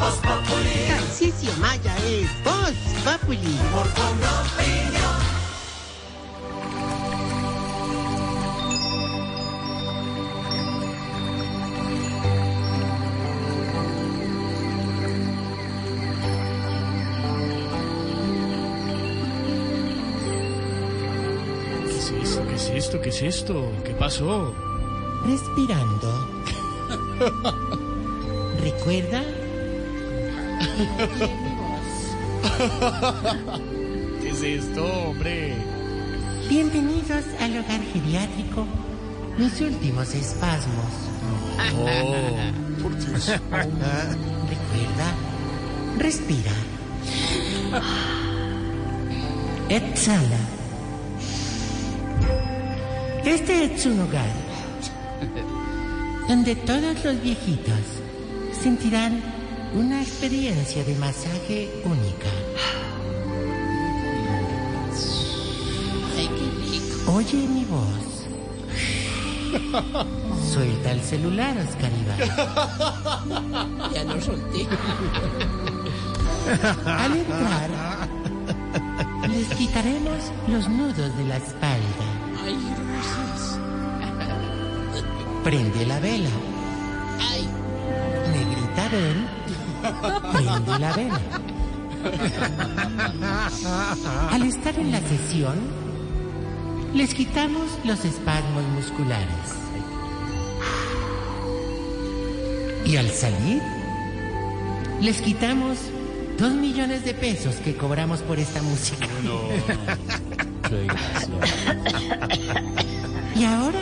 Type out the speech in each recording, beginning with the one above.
Tarcisio Maya es Voz Populi. ¿Qué es esto? ¿Qué es esto? ¿Qué es esto? ¿Qué pasó? Respirando. ¿Recuerda? ¿Qué es esto, hombre? Bienvenidos al hogar geriátrico. Mis últimos espasmos. Oh, por Dios. ¿Recuerda? Respira. Exhala. Este es un hogar donde todos los viejitos sentirán una experiencia de masaje única. Oye mi voz. Suelta el celular, Oscar Iván. Ya lo solté. Al entrar, les quitaremos los nudos de la espalda. Ay, gracias. Prende la vela. Ay, Negrita, ven. Prende la vela. Al estar en la sesión, les quitamos los espasmos musculares. Y al salir, les quitamos dos millones de pesos que cobramos por esta música. No. Y ahora,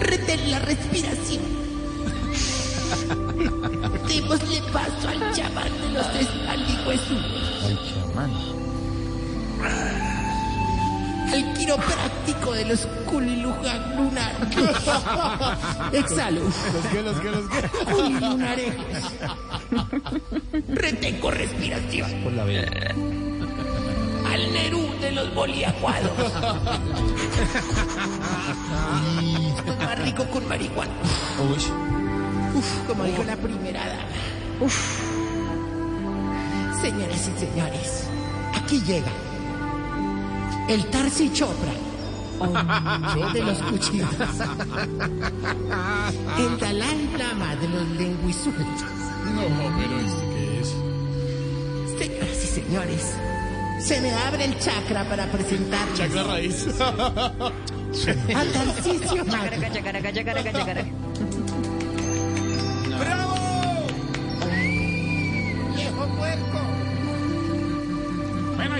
retén la respiración. Démosle paso al chamán de los espaldihuesudos. Al chamán. Al quiropráctico de los culilujan lunar. Exhalo. ¿Los qué, los qué, los qué? Culilunarejos. Retengo respiración. Por la vela. Al Nerú de los boliaguados. Esto es más rico con marihuana. Uf, como dijo la primera dama. Uf. Señoras y señores, aquí llega el Tarsi Chopra de los cuchillos. El Dalai Lama de los lenguisueltos. No, pero ¿esto qué es? Señoras y señores, se me abre el chakra para presentarles Chacra raíz. a Tarcisio Maya.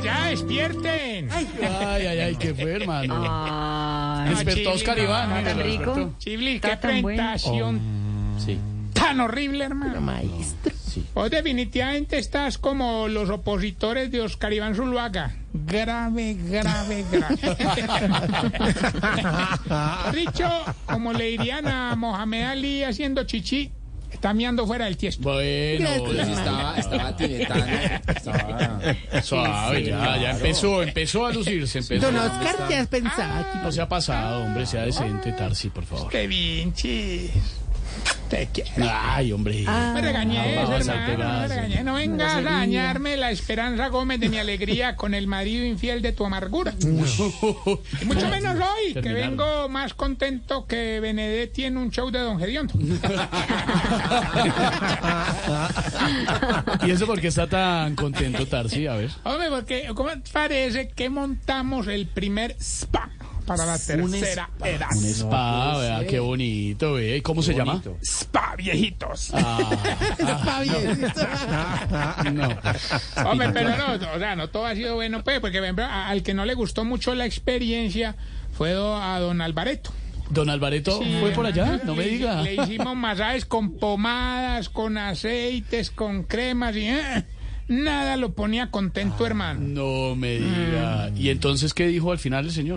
Ya, despierten. ¡Ay, Ay, ay, ¿qué fue, hermano? Ay, Despertó Oscar Iván. mira, tan rico. Chibli, qué tan bueno. presentación Sí, tan horrible, hermano. maestro! sí. Vos definitivamente estás como los opositores de Oscar Iván Zuluaga. Grave, grave, grave. Mejor dicho, como le dirían a Mohamed Ali haciendo chichi, está miando fuera del tiesto. Bueno. Estaba, estaba tibetano. Estaba. suave, ya, ya empezó, empezó a lucirse, empezó. Don Oscar, ¿qué has pensado? No se ha pasado, hombre, sea decente, Tarsi, por favor. Qué vinchis. Te quiero. Ay, hombre. Me regañé, Ah, a hermano, me regañé. No vengas a dañarme la esperanza Gómez de mi alegría con el marido infiel de tu amargura. Y mucho menos hoy, que vengo más contento que Benedetti en un show de Don Gediondo. ¿Y eso por qué está tan contento, Tarsi? A ver. Hombre, porque ¿cómo te parece que montamos el primer spa para la tercera edad? Un spa, ¿verdad? Qué bonito, ¿ve? ¿Y ¿Cómo se llama? Spa, viejitos. Ah, Está bien. no. Hombre, pero no, o sea, no todo ha sido bueno, pues, porque al que no le gustó mucho la experiencia fue a don Alvareto. Don Alvareto Sí, fue por allá, no me diga. Le hicimos masajes con pomadas, con aceites, con cremas y eh, nada lo ponía contento, hermano. No me diga. ¿Y entonces qué dijo al final el señor?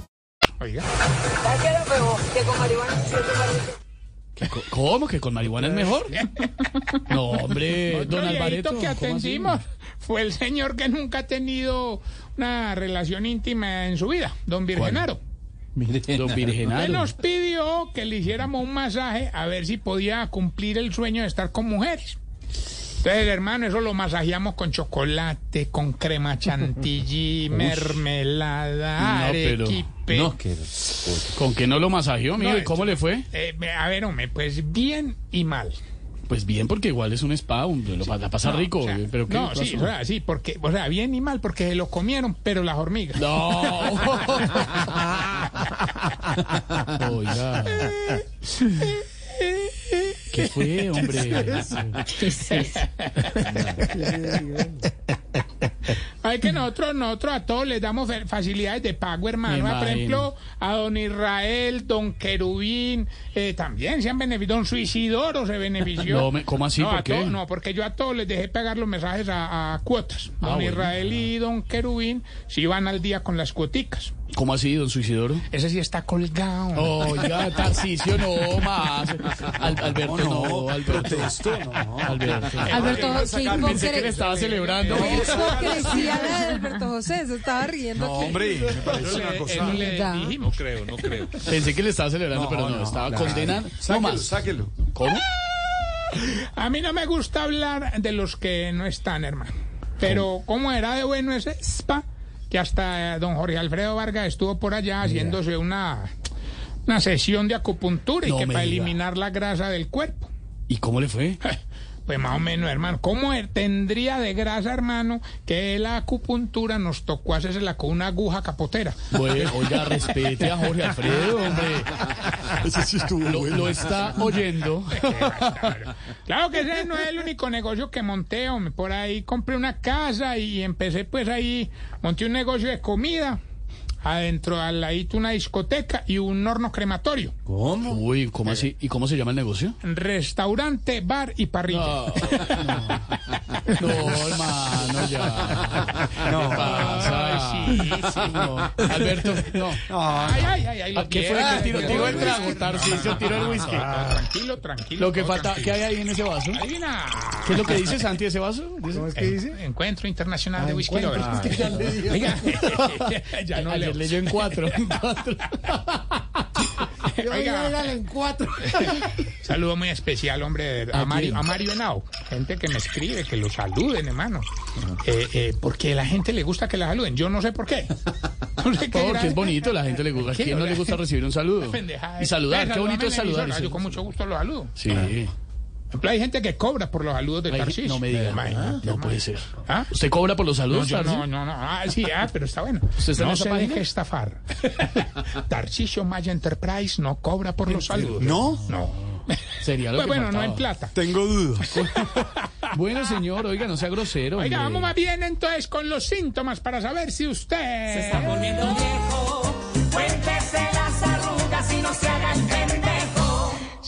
Oiga, ¿Qué co- ¿Cómo? ¿Que con marihuana es mejor? No, hombre, otro don Alvareto. que atendimos fue el señor que nunca ha tenido una relación íntima en su vida, don Virgenaro. Don Él Virgenaro. nos pidió que le hiciéramos un masaje a ver si podía cumplir el sueño de estar con mujeres. Entonces, hermano, eso lo masajeamos con chocolate, con crema chantilly, mermelada, No, pero- arequipe. No, que ¿Con qué no lo masajeó, amigo? No, ¿Y cómo le fue? Eh, a ver, hombre, pues bien y mal. Pues bien, porque igual es un spa, un- lo la pasa No, rico. o sea, pero ¿qué no, sí, o sea, sí, porque, o sea, bien y mal, porque se lo comieron, pero las hormigas. No. Oiga. ¿Qué fue, hombre? Hay que nosotros, nosotros a todos les damos facilidades de pago, hermano. Me Por ejemplo, a don Israel, don Querubín, eh, también se han beneficiado. Don Suicidoro se benefició. No, me- ¿cómo así? No, ¿Por a qué? todos- no, porque yo a todos les dejé pagar los mensajes a, a cuotas. Ah, Don bueno. Israel y don Querubín si van al día con las cuoticas. ¿Cómo así, don Suicidoro? Ese sí está colgado. Oiga, Tarcicio, no más. Al- Alberto, no, Alberto. Alberto. Alberto, qué Pensé que le estaba celebrando. hipocresía la de Alberto José, se estaba riendo aquí. Hombre, me parece una cosa. dijimos. creo, no creo. Pensé que le estaba celebrando, pero no, estaba condenando. No Sáquelo, más. sáquelo. ¿Cómo? A mí no me gusta hablar de los que no están, hermano. Pero cómo era de bueno ese spa, que hasta eh, don Jorge Alfredo Vargas estuvo por allá haciéndose una, una sesión de acupuntura y que para diga. eliminar la grasa del cuerpo. ¿Y cómo le fue? Pues más o menos, hermano. ¿Cómo er- tendría de grasa, hermano, que la acupuntura nos tocó hacérsela con una aguja capotera? Bueno, oiga, respete a Jorge Alfredo, hombre. Ese sí estuvo Lo, bueno. lo está oyendo. Claro que ese no es el único negocio que monté, hombre. Por ahí compré una casa y empecé pues ahí, monté un negocio de comida. Adentro, al ladito una discoteca y un horno crematorio. ¿Cómo? Uy, ¿cómo así? ¿Y cómo se llama el negocio? Restaurante, bar y parrilla. No, hermano, ya. No. ¿Qué pasa? Alberto, no. Ay, ay, ay, ay, lo ¿A ¿Qué fue? ¿Qué tiró, tiró el trago? Tarcisio tiró el whisky. No, tranquilo, tranquilo. Lo que falta. ¿qué hay ahí en ese vaso? Adivina. ¿Qué es lo que dice Santi de ese vaso? ¿Cómo es que dice? Encuentro Internacional de Whisky. Lovers. Que ya. Oiga, no leo. leyó en cuatro. en cuatro. Oiga, en cuatro. saludo muy especial, hombre, de verdad, ¿A a Mario, a Mario Henao. Gente que me escribe, que lo saluden, hermano. Eh, eh, porque a la gente le gusta que la saluden. Yo no sé por qué. No sé qué Porque es bonito, la gente le gusta. ¿A quién no le gusta recibir un saludo? Y saludar, qué bonito es saludar. Yo con mucho gusto lo saludo. Sí. Hay gente que cobra por los saludos de Ay, Tarcisio. No me diga. Imagínate, No puede ser. ¿Ah? ¿Usted cobra por los No, saludos, yo Tarcisio? no, no, no. Ah, sí, ah, pero está bueno. ¿Usted está en no esa se página? deje estafar. Tarcisio Maya Enterprise no cobra por los saludos. ¿No? No. Sería lo Pues que bueno, no en plata. Tengo dudas. Bueno, señor, oiga, no sea grosero. Oiga, hombre. vamos más bien entonces con los síntomas para saber si usted... Se está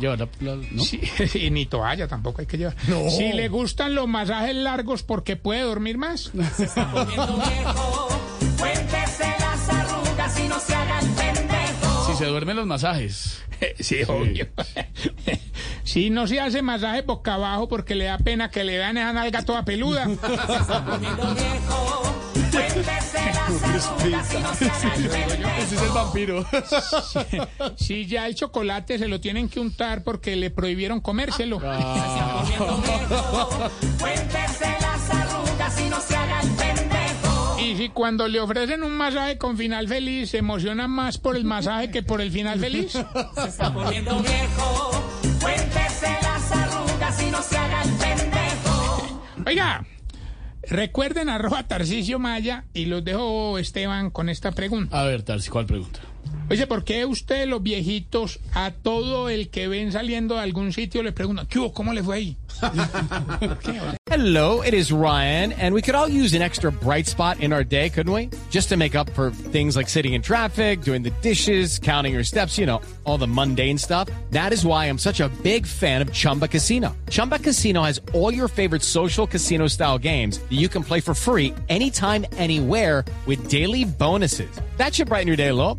llevar la... la- ¿no? Si- y ni toalla tampoco hay que llevar. Si le gustan los masajes largos porque puede dormir más. Si se duermen los masajes. Sí, obvio. Si no se hace masaje boca abajo porque le da pena que le vean esa nalga toda peluda. Ese es el vampiro. Si ya el chocolate se lo tienen que untar porque le prohibieron comérselo. Y si cuando le ofrecen un masaje con final feliz, se emociona más por el masaje que por el final feliz. Oiga, recuerden arroba Tarcicio Maya y los dejo, Esteban, con esta pregunta. A ver, Tarsi, ¿cuál pregunta? Oye, ¿por qué usted, los viejitos, a todo el que ven saliendo de algún sitio le preguntan. ¿Cómo le fue ahí? Hello, it is Ryan, and we could all use an extra bright spot in our day, couldn't we? Just to make up for things like sitting in traffic, doing the dishes, counting your steps, you know, all the mundane stuff. That is why I'm such a big fan of Chumba Casino. Chumba Casino has all your favorite social casino style games that you can play for free anytime, anywhere with daily bonuses. That should brighten your day a little.